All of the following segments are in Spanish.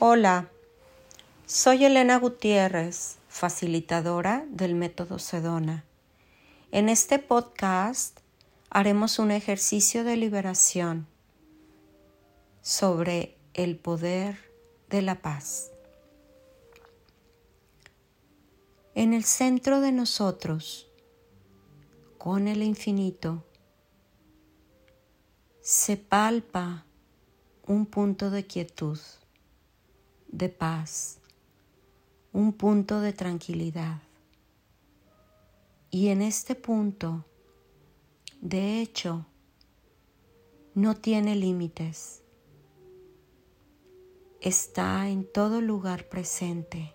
Hola, soy Elena Gutiérrez, facilitadora del método Sedona. En este podcast haremos un ejercicio de liberación sobre el poder de la paz. En el centro de nosotros, con el infinito, se palpa un punto de quietud, de paz, un punto de tranquilidad. Y en este punto, de hecho, no tiene límites. Está en todo lugar presente.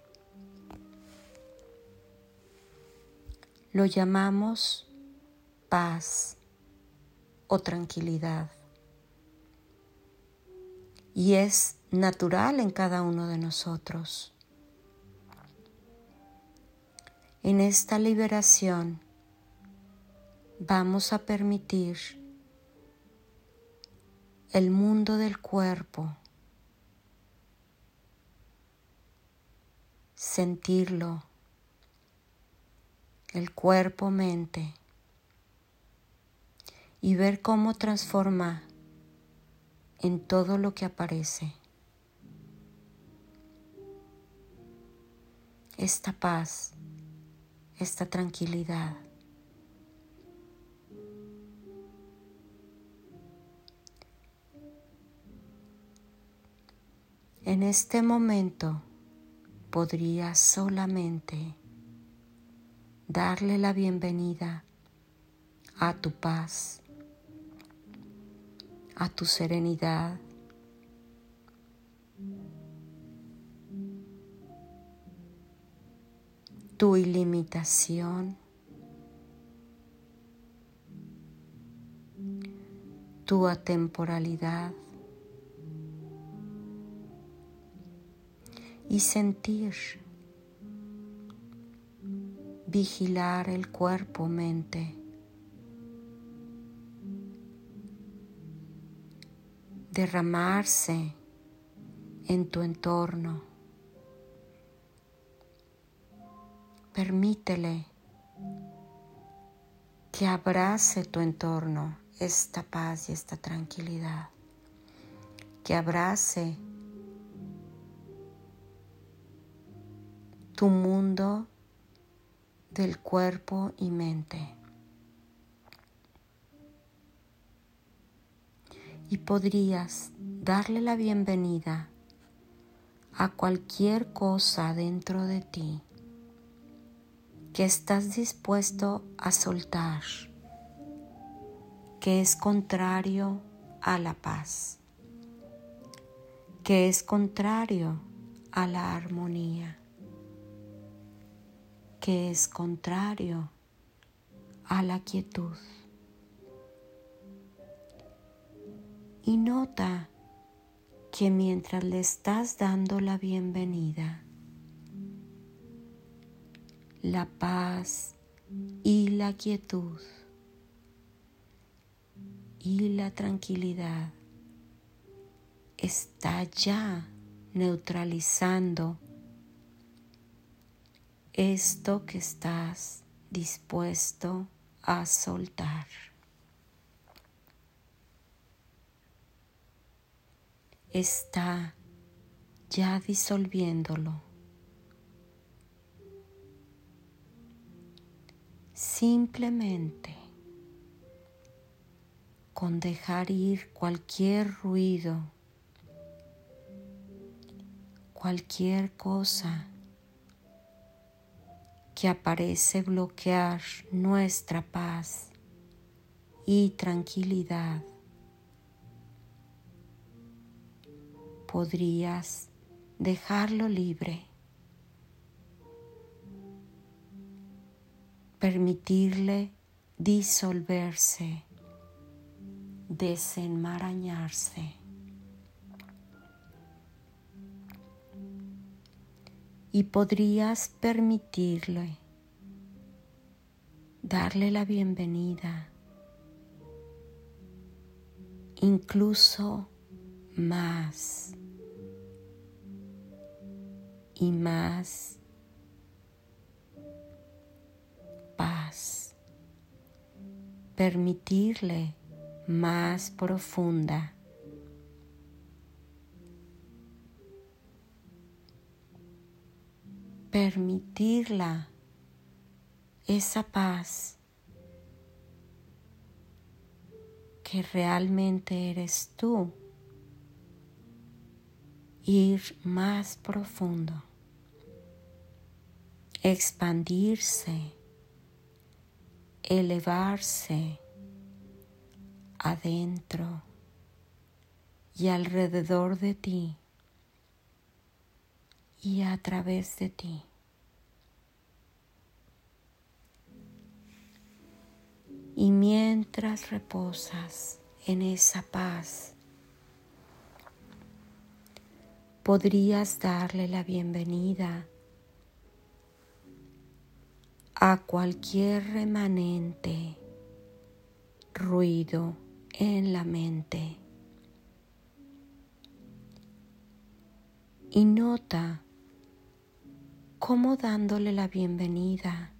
Lo llamamos paz o tranquilidad. Y es natural en cada uno de nosotros. En esta liberación vamos a permitir el mundo del cuerpo, sentirlo, el cuerpo-mente y ver cómo transforma en todo lo que aparece. Esta paz, esta tranquilidad. En este momento podría solamente darle la bienvenida a tu paz, a tu serenidad. Tu ilimitación, tu atemporalidad y sentir vigilar el cuerpo-mente. derramarse en tu entorno. Permítele que abrace tu entorno esta paz y esta tranquilidad, que abrace tu mundo del cuerpo y mente. Y podrías darle la bienvenida a cualquier cosa dentro de ti que estás dispuesto a soltar, que es contrario a la paz, que es contrario a la armonía que es contrario a la quietud. Y nota que mientras le estás dando la bienvenida, la paz y la quietud y la tranquilidad está ya neutralizando esto que estás dispuesto a soltar. Está ya disolviéndolo. Simplemente con dejar ir cualquier ruido, cualquier cosa que aparece bloquear nuestra paz y tranquilidad, podrías dejarlo libre, permitirle disolverse, desenmarañarse. y podrías permitirle darle la bienvenida, incluso más, y más paz. Permitirle más profunda. Permitirla esa paz que realmente eres tú, ir más profundo, expandirse, elevarse adentro y alrededor de ti y a través de ti. Y mientras reposas en esa paz, podrías darle la bienvenida a cualquier remanente ruido en la mente. Y nota cómo dándole la bienvenida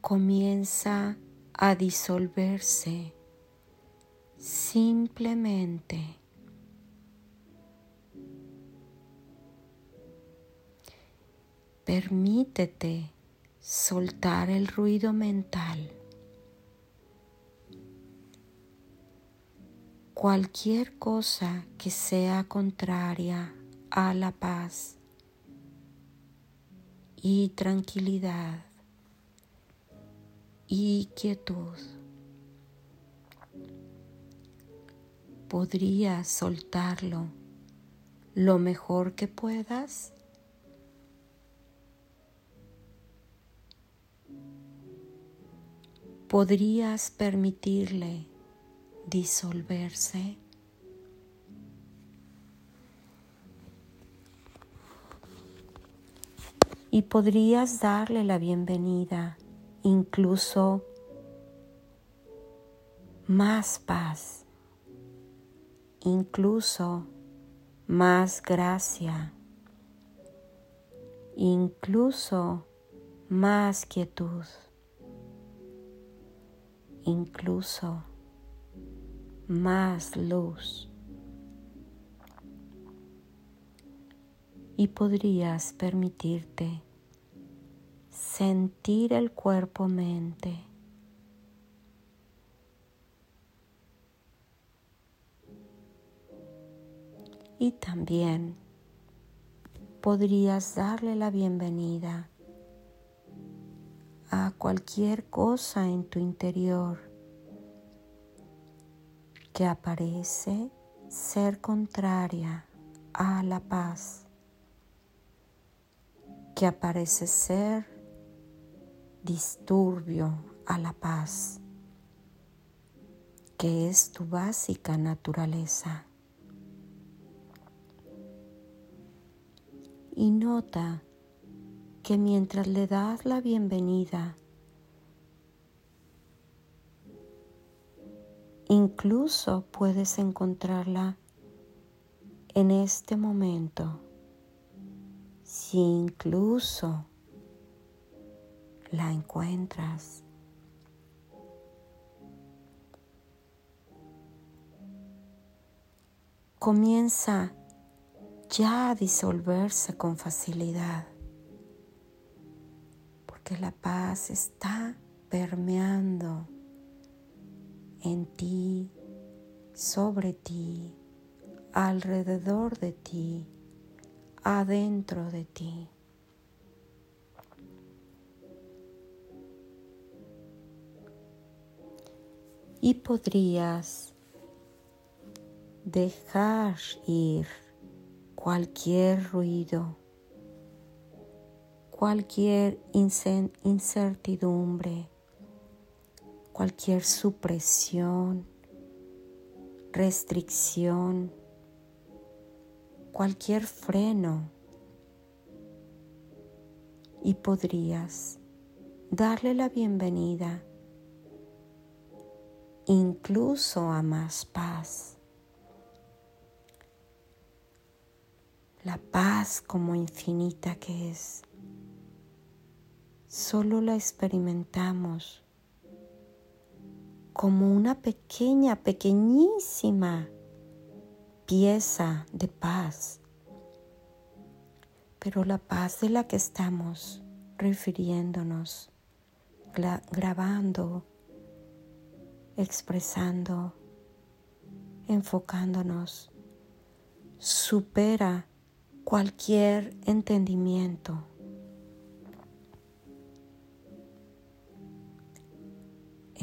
comienza a disolverse simplemente. Permítete soltar el ruido mental. Cualquier cosa que sea contraria a la paz y tranquilidad y quietud. ¿Podrías soltarlo lo mejor que puedas? ¿Podrías permitirle disolverse? Y podrías darle la bienvenida incluso más paz, incluso más gracia, incluso más quietud, incluso más luz. Y podrías permitirte sentir el cuerpo-mente. Y también podrías darle la bienvenida a cualquier cosa en tu interior que aparece ser contraria a la paz, que aparece ser disturbio a la paz, que es tu básica naturaleza. Y nota que mientras le das la bienvenida, incluso puedes encontrarla en este momento, si incluso la encuentras. Comienza ya a disolverse con facilidad, porque la paz está permeando en ti, sobre ti, alrededor de ti, adentro de ti. y podrías dejar ir cualquier ruido, cualquier incertidumbre, cualquier supresión, restricción, cualquier freno y podrías darle la bienvenida incluso a más paz. la paz como infinita que es, solo la experimentamos como una pequeña, pequeñísima pieza de paz. Pero la paz de la que estamos refiriéndonos, grabando, expresando, enfocándonos, supera cualquier entendimiento.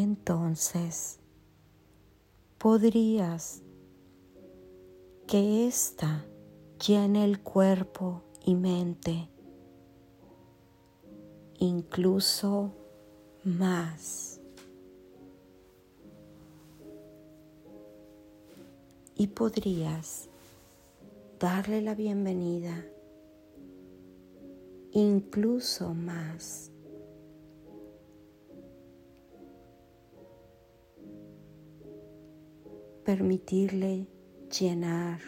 Entonces, podrías que ésta llene el cuerpo y mente, incluso más. Y podrías darle la bienvenida incluso más. Permitirle llenar,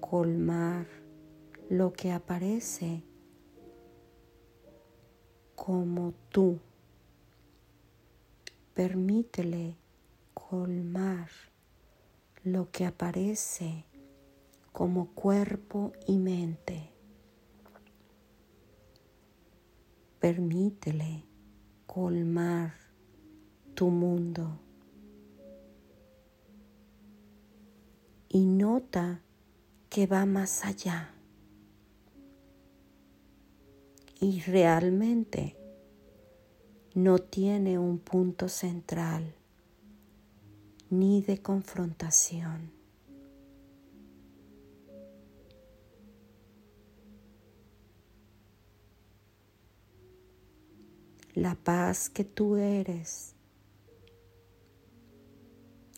colmar lo que aparece como tú. Permítele colmar lo que aparece como cuerpo y mente. Permítele colmar tu mundo y nota que va más allá y realmente no tiene un punto central ni de confrontación. la paz que tú eres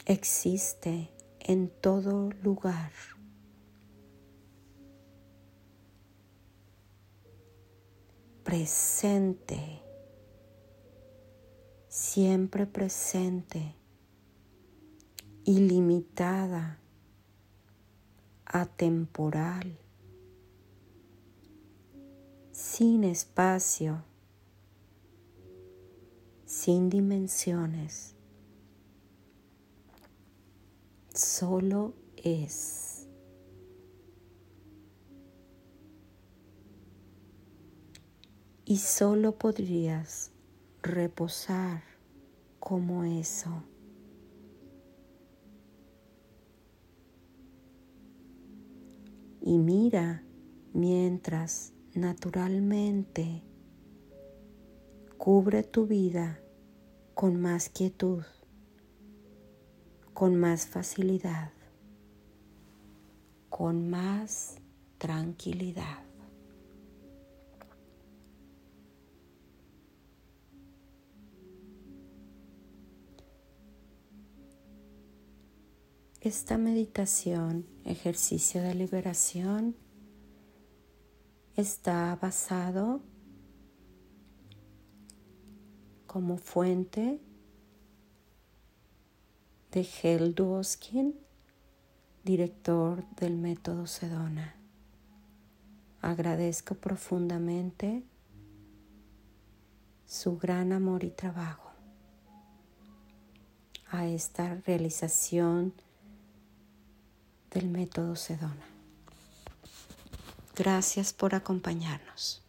existe en todo lugar. Presente, siempre presente, ilimitada, atemporal, sin espacio. Sin dimensiones, solo es. Y solo podrías reposar como eso. Y mira mientras naturalmente cubre tu vida con más quietud, con más facilidad, con más tranquilidad. Esta meditación, ejercicio de liberación, está basado como fuente de Hel Duoskin, director del método Sedona. Agradezco profundamente su gran amor y trabajo a esta realización del método Sedona. Gracias por acompañarnos.